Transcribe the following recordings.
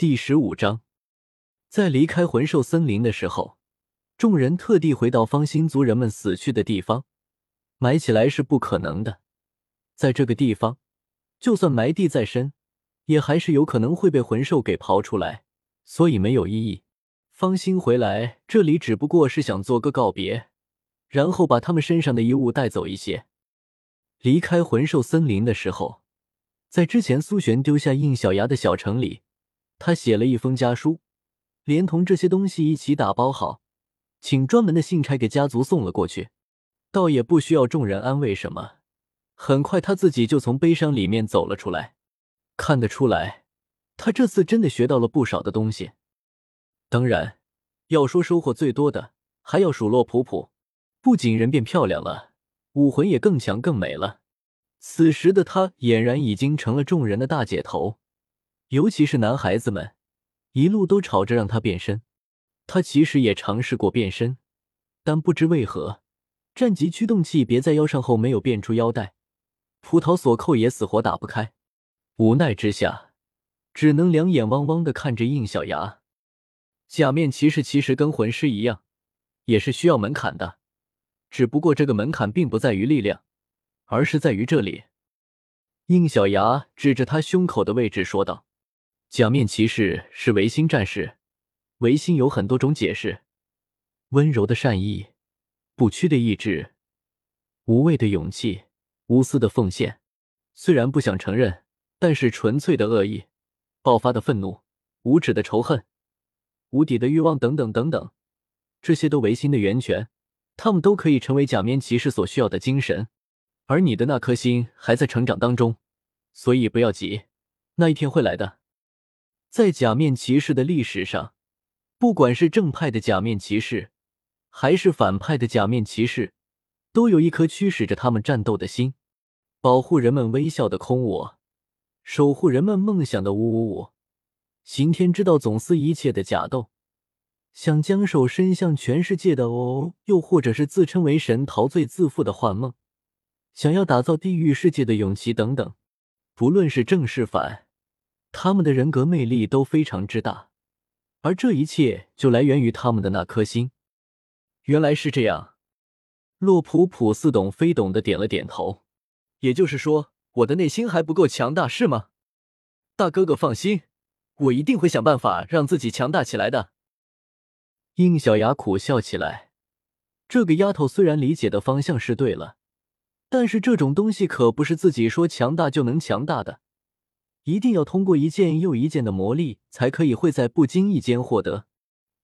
第十五章，在离开魂兽森林的时候，众人特地回到方心族人们死去的地方，埋起来是不可能的。在这个地方，就算埋地再深，也还是有可能会被魂兽给刨出来，所以没有意义。方心回来这里只不过是想做个告别，然后把他们身上的衣物带走一些。离开魂兽森林的时候，在之前苏璇丢下应小牙的小城里。他写了一封家书，连同这些东西一起打包好，请专门的信差给家族送了过去。倒也不需要众人安慰什么，很快他自己就从悲伤里面走了出来。看得出来，他这次真的学到了不少的东西。当然，要说收获最多的，还要数落普普。不仅人变漂亮了，武魂也更强更美了。此时的他俨然已经成了众人的大姐头。尤其是男孩子们，一路都吵着让他变身。他其实也尝试过变身，但不知为何，战级驱动器别在腰上后没有变出腰带，葡萄锁扣也死活打不开。无奈之下，只能两眼汪汪的看着应小牙。假面骑士其实跟魂师一样，也是需要门槛的，只不过这个门槛并不在于力量，而是在于这里。应小牙指着他胸口的位置说道。假面骑士是维新战士，维新有很多种解释：温柔的善意，不屈的意志，无畏的勇气，无私的奉献。虽然不想承认，但是纯粹的恶意，爆发的愤怒，无止的仇恨，无底的欲望，等等等等，这些都维新的源泉，他们都可以成为假面骑士所需要的精神。而你的那颗心还在成长当中，所以不要急，那一天会来的。在假面骑士的历史上，不管是正派的假面骑士，还是反派的假面骑士，都有一颗驱使着他们战斗的心，保护人们微笑的空我，守护人们梦想的五五五，刑天知道总司一切的假斗，想将手伸向全世界的哦，又或者是自称为神陶醉自负的幻梦，想要打造地狱世界的勇气等等，不论是正是反。他们的人格魅力都非常之大，而这一切就来源于他们的那颗心。原来是这样，洛普普似懂非懂的点了点头。也就是说，我的内心还不够强大，是吗？大哥哥放心，我一定会想办法让自己强大起来的。应小牙苦笑起来，这个丫头虽然理解的方向是对了，但是这种东西可不是自己说强大就能强大的。一定要通过一件又一件的磨砺，才可以会在不经意间获得。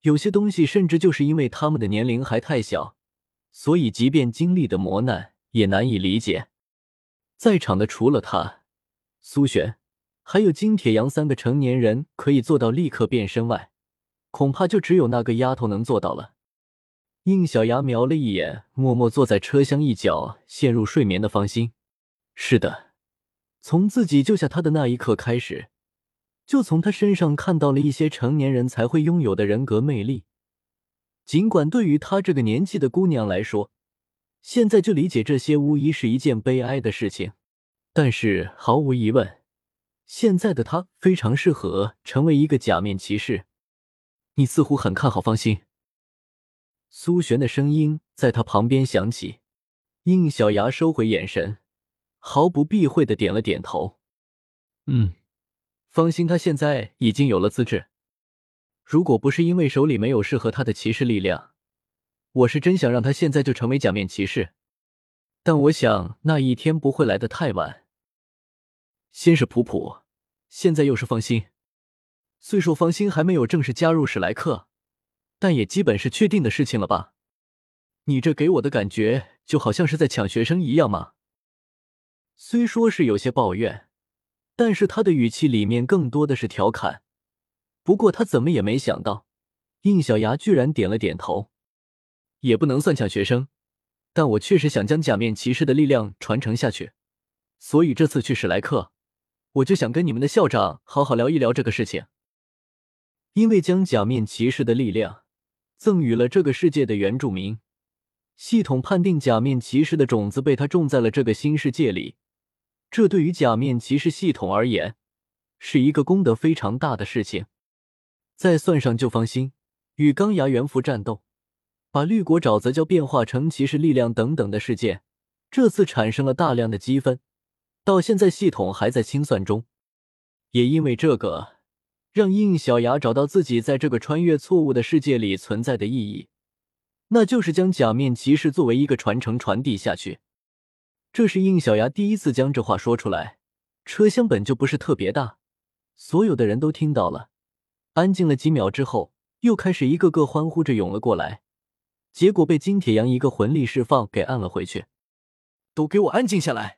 有些东西，甚至就是因为他们的年龄还太小，所以即便经历的磨难，也难以理解。在场的除了他、苏璇，还有金铁阳三个成年人可以做到立刻变身外，恐怕就只有那个丫头能做到了。应小牙瞄了一眼默默坐在车厢一角陷入睡眠的方心，是的。从自己救下他的那一刻开始，就从他身上看到了一些成年人才会拥有的人格魅力。尽管对于他这个年纪的姑娘来说，现在就理解这些无疑是一件悲哀的事情，但是毫无疑问，现在的他非常适合成为一个假面骑士。你似乎很看好方心。苏璇的声音在他旁边响起，应小牙收回眼神。毫不避讳的点了点头，嗯，方心他现在已经有了资质。如果不是因为手里没有适合他的骑士力量，我是真想让他现在就成为假面骑士。但我想那一天不会来的太晚。先是普普，现在又是方心。虽说方心还没有正式加入史莱克，但也基本是确定的事情了吧？你这给我的感觉就好像是在抢学生一样吗？虽说是有些抱怨，但是他的语气里面更多的是调侃。不过他怎么也没想到，应小牙居然点了点头。也不能算抢学生，但我确实想将假面骑士的力量传承下去，所以这次去史莱克，我就想跟你们的校长好好聊一聊这个事情。因为将假面骑士的力量赠予了这个世界的原住民，系统判定假面骑士的种子被他种在了这个新世界里。这对于假面骑士系统而言，是一个功德非常大的事情。再算上旧方心与钢牙猿蝠战斗，把绿果沼泽礁变化成骑士力量等等的事件，这次产生了大量的积分，到现在系统还在清算中。也因为这个，让应小牙找到自己在这个穿越错误的世界里存在的意义，那就是将假面骑士作为一个传承传递下去。这是应小牙第一次将这话说出来。车厢本就不是特别大，所有的人都听到了。安静了几秒之后，又开始一个个欢呼着涌了过来，结果被金铁阳一个魂力释放给按了回去。都给我安静下来！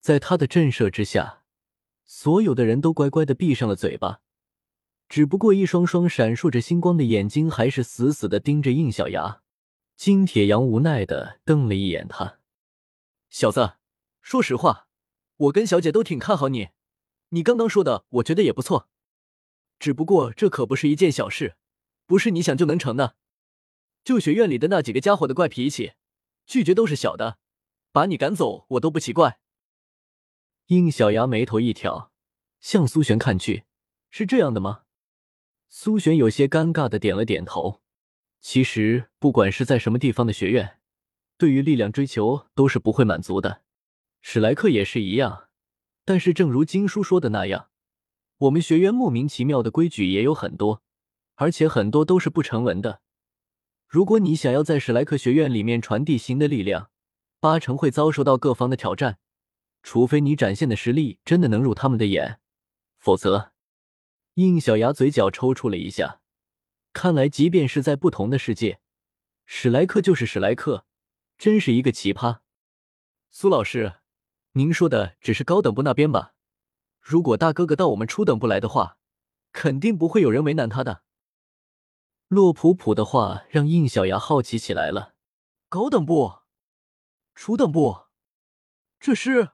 在他的震慑之下，所有的人都乖乖的闭上了嘴巴，只不过一双双闪烁着星光的眼睛还是死死的盯着应小牙。金铁阳无奈的瞪了一眼他：“小子，说实话，我跟小姐都挺看好你，你刚刚说的，我觉得也不错。”只不过这可不是一件小事，不是你想就能成的。就学院里的那几个家伙的怪脾气，拒绝都是小的，把你赶走我都不奇怪。应小牙眉头一挑，向苏璇看去，是这样的吗？苏璇有些尴尬的点了点头。其实不管是在什么地方的学院，对于力量追求都是不会满足的，史莱克也是一样。但是正如经书说的那样。我们学院莫名其妙的规矩也有很多，而且很多都是不成文的。如果你想要在史莱克学院里面传递新的力量，八成会遭受到各方的挑战，除非你展现的实力真的能入他们的眼，否则，应小牙嘴角抽搐了一下。看来，即便是在不同的世界，史莱克就是史莱克，真是一个奇葩。苏老师，您说的只是高等部那边吧？如果大哥哥到我们初等部来的话，肯定不会有人为难他的。洛普普的话让应小牙好奇起来了。高等部、初等部，这是？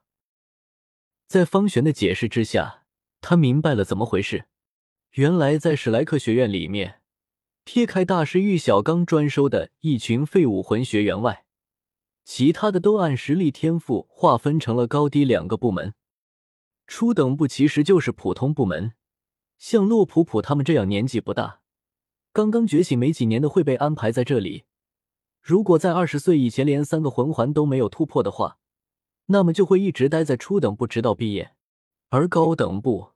在方玄的解释之下，他明白了怎么回事。原来在史莱克学院里面，撇开大师玉小刚专收的一群废武魂学员外，其他的都按实力天赋划分成了高低两个部门。初等部其实就是普通部门，像洛普普他们这样年纪不大、刚刚觉醒没几年的会被安排在这里。如果在二十岁以前连三个魂环都没有突破的话，那么就会一直待在初等部直到毕业。而高等部，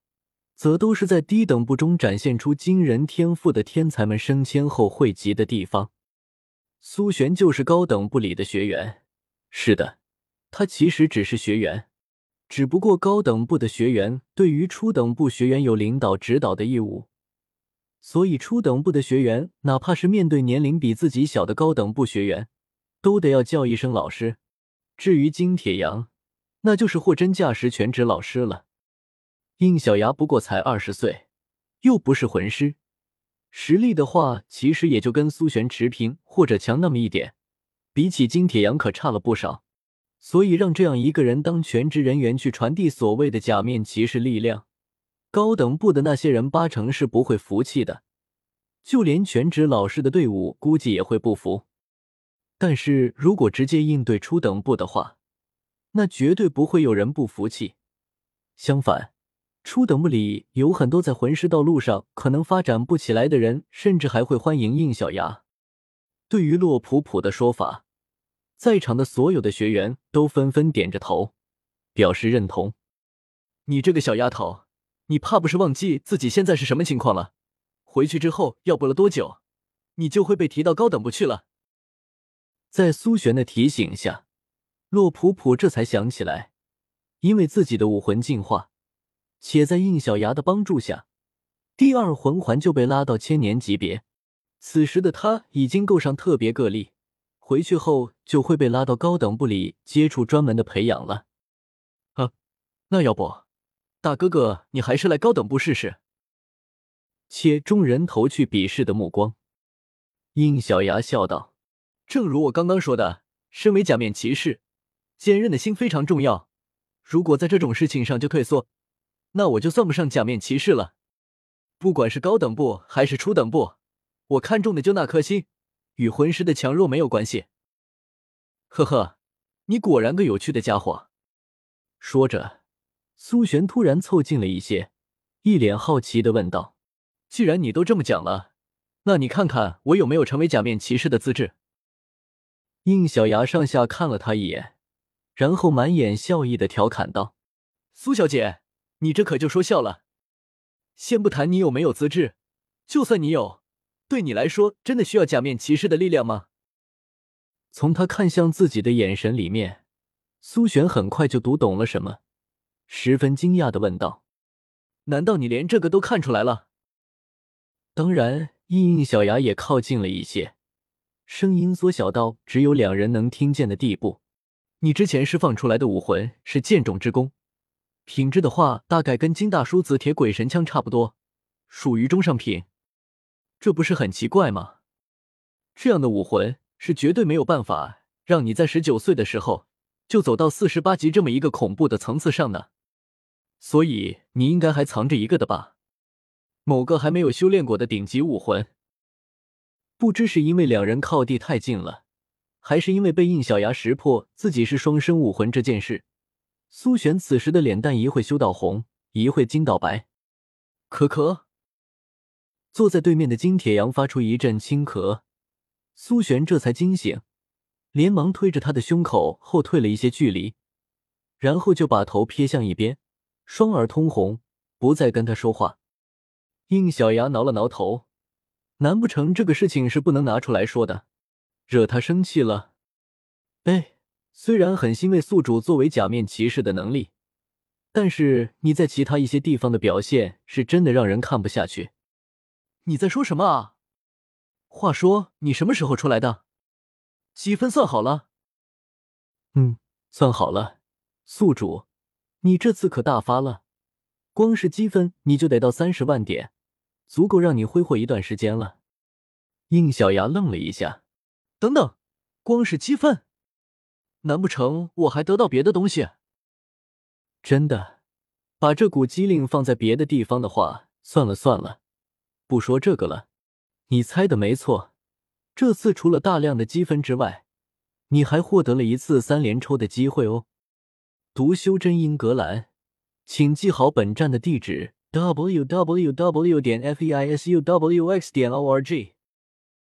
则都是在低等部中展现出惊人天赋的天才们升迁后汇集的地方。苏璇就是高等部里的学员。是的，他其实只是学员。只不过高等部的学员对于初等部学员有领导指导的义务，所以初等部的学员哪怕是面对年龄比自己小的高等部学员，都得要叫一声老师。至于金铁阳，那就是货真价实全职老师了。应小牙不过才二十岁，又不是魂师，实力的话其实也就跟苏璇持平或者强那么一点，比起金铁阳可差了不少。所以，让这样一个人当全职人员去传递所谓的假面骑士力量，高等部的那些人八成是不会服气的，就连全职老师的队伍估计也会不服。但是如果直接应对初等部的话，那绝对不会有人不服气。相反，初等部里有很多在魂师道路上可能发展不起来的人，甚至还会欢迎应小牙。对于洛普普的说法。在场的所有的学员都纷纷点着头，表示认同。你这个小丫头，你怕不是忘记自己现在是什么情况了？回去之后要不了多久，你就会被提到高等部去了。在苏璇的提醒下，洛普普这才想起来，因为自己的武魂进化，且在应小牙的帮助下，第二魂环就被拉到千年级别。此时的他已经够上特别个例。回去后就会被拉到高等部里接触专门的培养了。啊，那要不，大哥哥你还是来高等部试试。且众人投去鄙视的目光。应小牙笑道：“正如我刚刚说的，身为假面骑士，坚韧的心非常重要。如果在这种事情上就退缩，那我就算不上假面骑士了。不管是高等部还是初等部，我看中的就那颗心。”与魂师的强弱没有关系。呵呵，你果然个有趣的家伙。说着，苏璇突然凑近了一些，一脸好奇的问道：“既然你都这么讲了，那你看看我有没有成为假面骑士的资质？应小牙上下看了他一眼，然后满眼笑意的调侃道：“苏小姐，你这可就说笑了。先不谈你有没有资质，就算你有，对你来说真的需要假面骑士的力量吗？”从他看向自己的眼神里面，苏璇很快就读懂了什么，十分惊讶的问道：“难道你连这个都看出来了？”当然，应应小牙也靠近了一些，声音缩小到只有两人能听见的地步。你之前释放出来的武魂是剑种之弓，品质的话大概跟金大叔紫铁鬼神枪差不多，属于中上品。这不是很奇怪吗？这样的武魂。是绝对没有办法让你在十九岁的时候就走到四十八级这么一个恐怖的层次上的，所以你应该还藏着一个的吧？某个还没有修炼过的顶级武魂。不知是因为两人靠地太近了，还是因为被应小牙识破自己是双生武魂这件事，苏璇此时的脸蛋一会羞到红，一会惊到白。咳咳，坐在对面的金铁阳发出一阵轻咳。苏璇这才惊醒，连忙推着他的胸口后退了一些距离，然后就把头撇向一边，双耳通红，不再跟他说话。应小牙挠了挠头，难不成这个事情是不能拿出来说的，惹他生气了？哎，虽然很欣慰宿主作为假面骑士的能力，但是你在其他一些地方的表现是真的让人看不下去。你在说什么啊？话说你什么时候出来的？积分算好了？嗯，算好了。宿主，你这次可大发了，光是积分你就得到三十万点，足够让你挥霍一段时间了。应小牙愣了一下，等等，光是积分？难不成我还得到别的东西？真的，把这股机灵放在别的地方的话，算了算了，不说这个了。你猜的没错，这次除了大量的积分之外，你还获得了一次三连抽的机会哦。读修真英格兰，请记好本站的地址：w w w. 点 f e i s u w x. 点 o r g。